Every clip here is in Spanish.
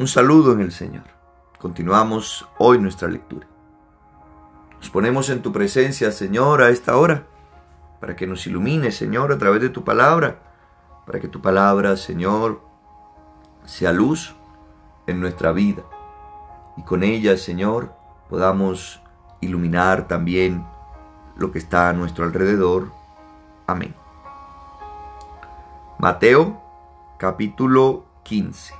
Un saludo en el Señor. Continuamos hoy nuestra lectura. Nos ponemos en tu presencia, Señor, a esta hora, para que nos ilumine, Señor, a través de tu palabra, para que tu palabra, Señor, sea luz en nuestra vida. Y con ella, Señor, podamos iluminar también lo que está a nuestro alrededor. Amén. Mateo capítulo 15.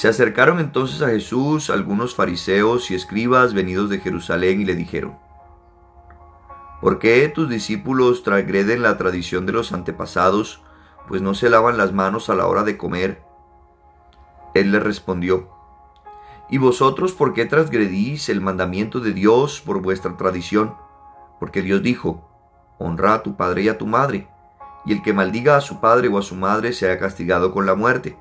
Se acercaron entonces a Jesús algunos fariseos y escribas venidos de Jerusalén y le dijeron, ¿Por qué tus discípulos transgreden la tradición de los antepasados, pues no se lavan las manos a la hora de comer? Él les respondió, ¿Y vosotros por qué transgredís el mandamiento de Dios por vuestra tradición? Porque Dios dijo, honra a tu padre y a tu madre, y el que maldiga a su padre o a su madre sea castigado con la muerte.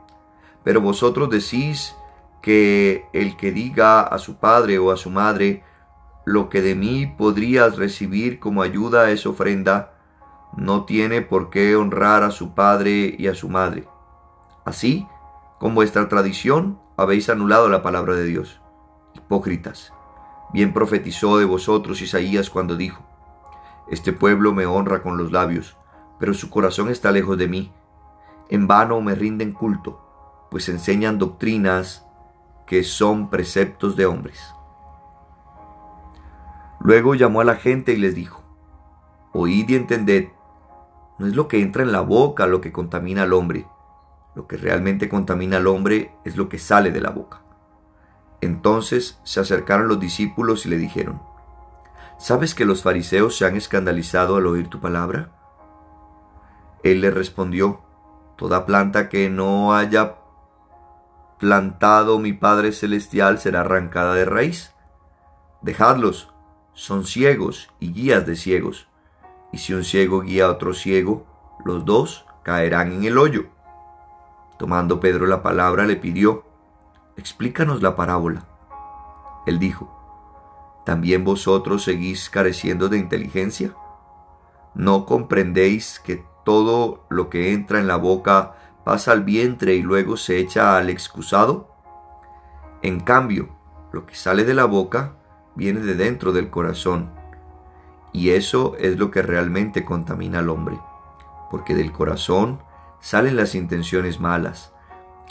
Pero vosotros decís que el que diga a su padre o a su madre, lo que de mí podrías recibir como ayuda es ofrenda, no tiene por qué honrar a su padre y a su madre. Así, con vuestra tradición, habéis anulado la palabra de Dios. Hipócritas, bien profetizó de vosotros Isaías cuando dijo, Este pueblo me honra con los labios, pero su corazón está lejos de mí. En vano me rinden culto pues enseñan doctrinas que son preceptos de hombres. Luego llamó a la gente y les dijo, Oíd y entended, no es lo que entra en la boca lo que contamina al hombre, lo que realmente contamina al hombre es lo que sale de la boca. Entonces se acercaron los discípulos y le dijeron, ¿Sabes que los fariseos se han escandalizado al oír tu palabra? Él les respondió, Toda planta que no haya plantado mi Padre Celestial será arrancada de raíz. Dejadlos, son ciegos y guías de ciegos. Y si un ciego guía a otro ciego, los dos caerán en el hoyo. Tomando Pedro la palabra, le pidió, explícanos la parábola. Él dijo, ¿también vosotros seguís careciendo de inteligencia? ¿No comprendéis que todo lo que entra en la boca pasa al vientre y luego se echa al excusado? En cambio, lo que sale de la boca viene de dentro del corazón. Y eso es lo que realmente contamina al hombre, porque del corazón salen las intenciones malas,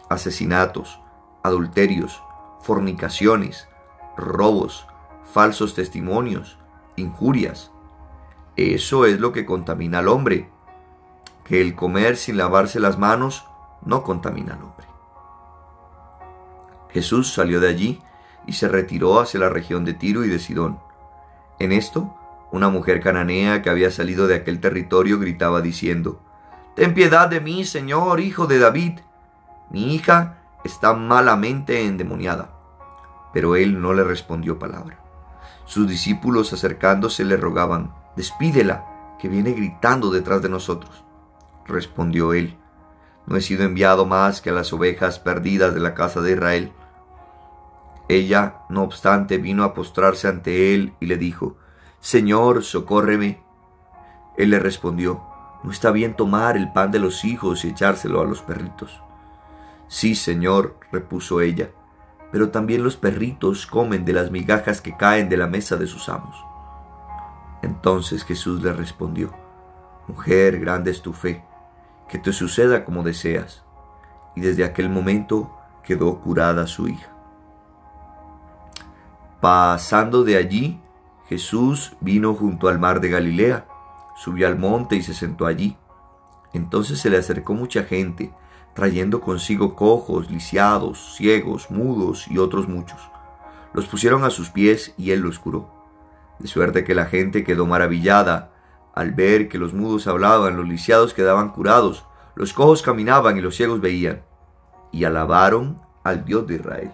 asesinatos, adulterios, fornicaciones, robos, falsos testimonios, injurias. Eso es lo que contamina al hombre, que el comer sin lavarse las manos no contamina al hombre. Jesús salió de allí y se retiró hacia la región de Tiro y de Sidón. En esto, una mujer cananea que había salido de aquel territorio gritaba diciendo, Ten piedad de mí, Señor, hijo de David. Mi hija está malamente endemoniada. Pero él no le respondió palabra. Sus discípulos acercándose le rogaban, Despídela, que viene gritando detrás de nosotros. Respondió él, no he sido enviado más que a las ovejas perdidas de la casa de Israel. Ella, no obstante, vino a postrarse ante él y le dijo, Señor, socórreme. Él le respondió, no está bien tomar el pan de los hijos y echárselo a los perritos. Sí, Señor, repuso ella, pero también los perritos comen de las migajas que caen de la mesa de sus amos. Entonces Jesús le respondió, Mujer, grande es tu fe que te suceda como deseas. Y desde aquel momento quedó curada su hija. Pasando de allí, Jesús vino junto al mar de Galilea, subió al monte y se sentó allí. Entonces se le acercó mucha gente, trayendo consigo cojos, lisiados, ciegos, mudos y otros muchos. Los pusieron a sus pies y él los curó. De suerte que la gente quedó maravillada al ver que los mudos hablaban, los lisiados quedaban curados, los cojos caminaban y los ciegos veían, y alabaron al Dios de Israel.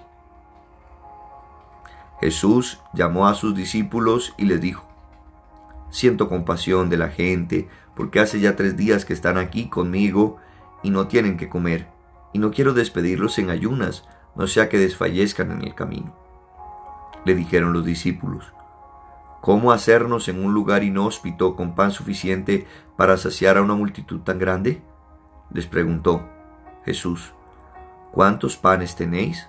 Jesús llamó a sus discípulos y les dijo, Siento compasión de la gente, porque hace ya tres días que están aquí conmigo y no tienen que comer, y no quiero despedirlos en ayunas, no sea que desfallezcan en el camino. Le dijeron los discípulos, ¿Cómo hacernos en un lugar inhóspito con pan suficiente para saciar a una multitud tan grande? Les preguntó Jesús, ¿cuántos panes tenéis?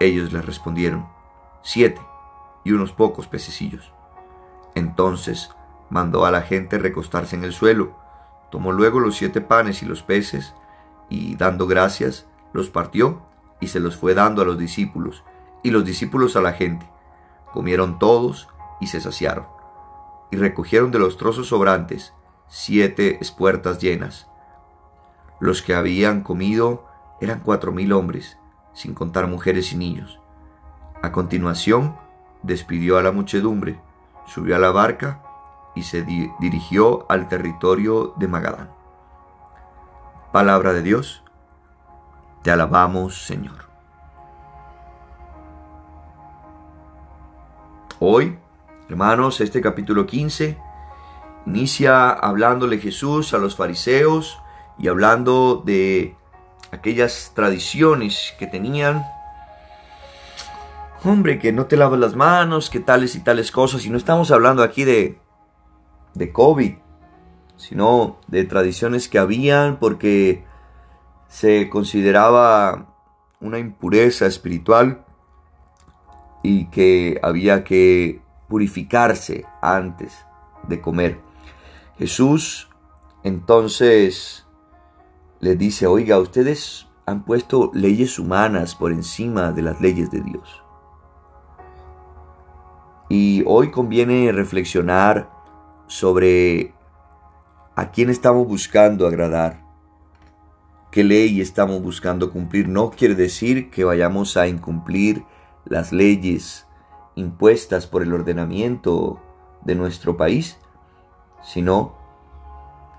Ellos le respondieron, siete y unos pocos pececillos. Entonces mandó a la gente recostarse en el suelo, tomó luego los siete panes y los peces, y dando gracias, los partió y se los fue dando a los discípulos, y los discípulos a la gente. Comieron todos y se saciaron, y recogieron de los trozos sobrantes siete espuertas llenas. Los que habían comido eran cuatro mil hombres, sin contar mujeres y niños. A continuación, despidió a la muchedumbre, subió a la barca y se dirigió al territorio de Magadán. Palabra de Dios, te alabamos Señor. Hoy, hermanos, este capítulo 15 inicia hablándole Jesús a los fariseos y hablando de aquellas tradiciones que tenían. Hombre, que no te lavas las manos, que tales y tales cosas. Y no estamos hablando aquí de, de COVID, sino de tradiciones que habían porque se consideraba una impureza espiritual y que había que purificarse antes de comer. Jesús entonces les dice, oiga, ustedes han puesto leyes humanas por encima de las leyes de Dios. Y hoy conviene reflexionar sobre a quién estamos buscando agradar, qué ley estamos buscando cumplir. No quiere decir que vayamos a incumplir las leyes impuestas por el ordenamiento de nuestro país, sino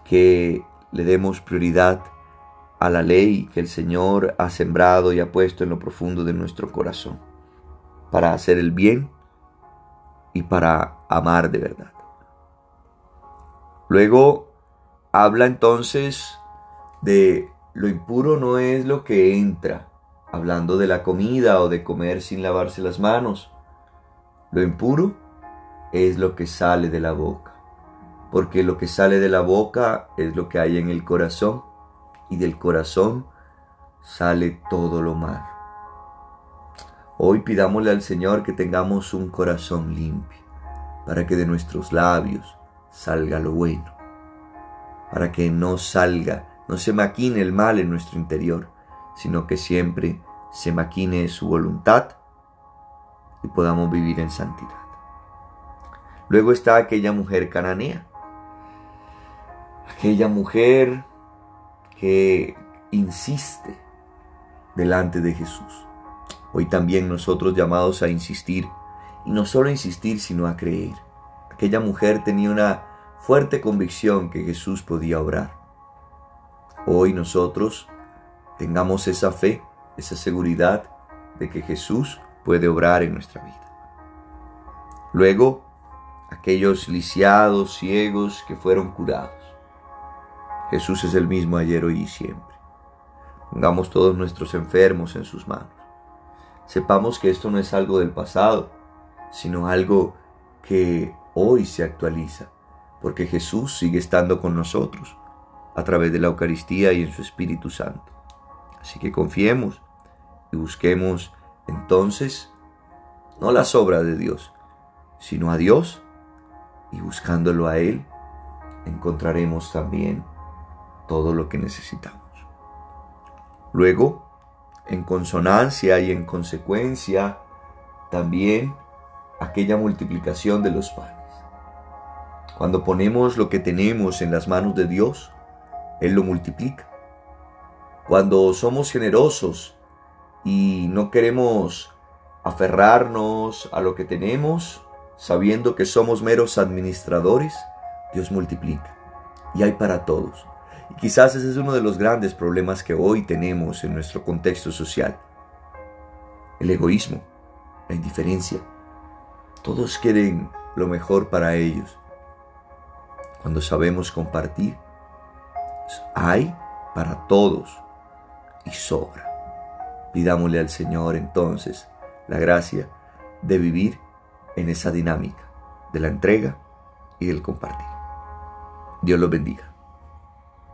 que le demos prioridad a la ley que el Señor ha sembrado y ha puesto en lo profundo de nuestro corazón, para hacer el bien y para amar de verdad. Luego habla entonces de lo impuro no es lo que entra, hablando de la comida o de comer sin lavarse las manos. Lo impuro es lo que sale de la boca, porque lo que sale de la boca es lo que hay en el corazón y del corazón sale todo lo mal. Hoy pidámosle al Señor que tengamos un corazón limpio, para que de nuestros labios salga lo bueno, para que no salga, no se maquine el mal en nuestro interior, sino que siempre se maquine su voluntad y podamos vivir en santidad. Luego está aquella mujer cananea, aquella mujer que insiste delante de Jesús. Hoy también nosotros llamados a insistir, y no solo insistir, sino a creer. Aquella mujer tenía una fuerte convicción que Jesús podía obrar. Hoy nosotros tengamos esa fe, esa seguridad de que Jesús puede obrar en nuestra vida. Luego, aquellos lisiados, ciegos que fueron curados. Jesús es el mismo ayer, hoy y siempre. Pongamos todos nuestros enfermos en sus manos. Sepamos que esto no es algo del pasado, sino algo que hoy se actualiza, porque Jesús sigue estando con nosotros a través de la Eucaristía y en su Espíritu Santo. Así que confiemos y busquemos entonces no las obras de Dios, sino a Dios y buscándolo a Él encontraremos también todo lo que necesitamos. Luego, en consonancia y en consecuencia, también aquella multiplicación de los panes. Cuando ponemos lo que tenemos en las manos de Dios, Él lo multiplica. Cuando somos generosos y no queremos aferrarnos a lo que tenemos, sabiendo que somos meros administradores, Dios multiplica. Y hay para todos. Y quizás ese es uno de los grandes problemas que hoy tenemos en nuestro contexto social. El egoísmo, la indiferencia. Todos quieren lo mejor para ellos. Cuando sabemos compartir, hay para todos y sobra. Pidámosle al Señor entonces la gracia de vivir en esa dinámica de la entrega y del compartir. Dios los bendiga.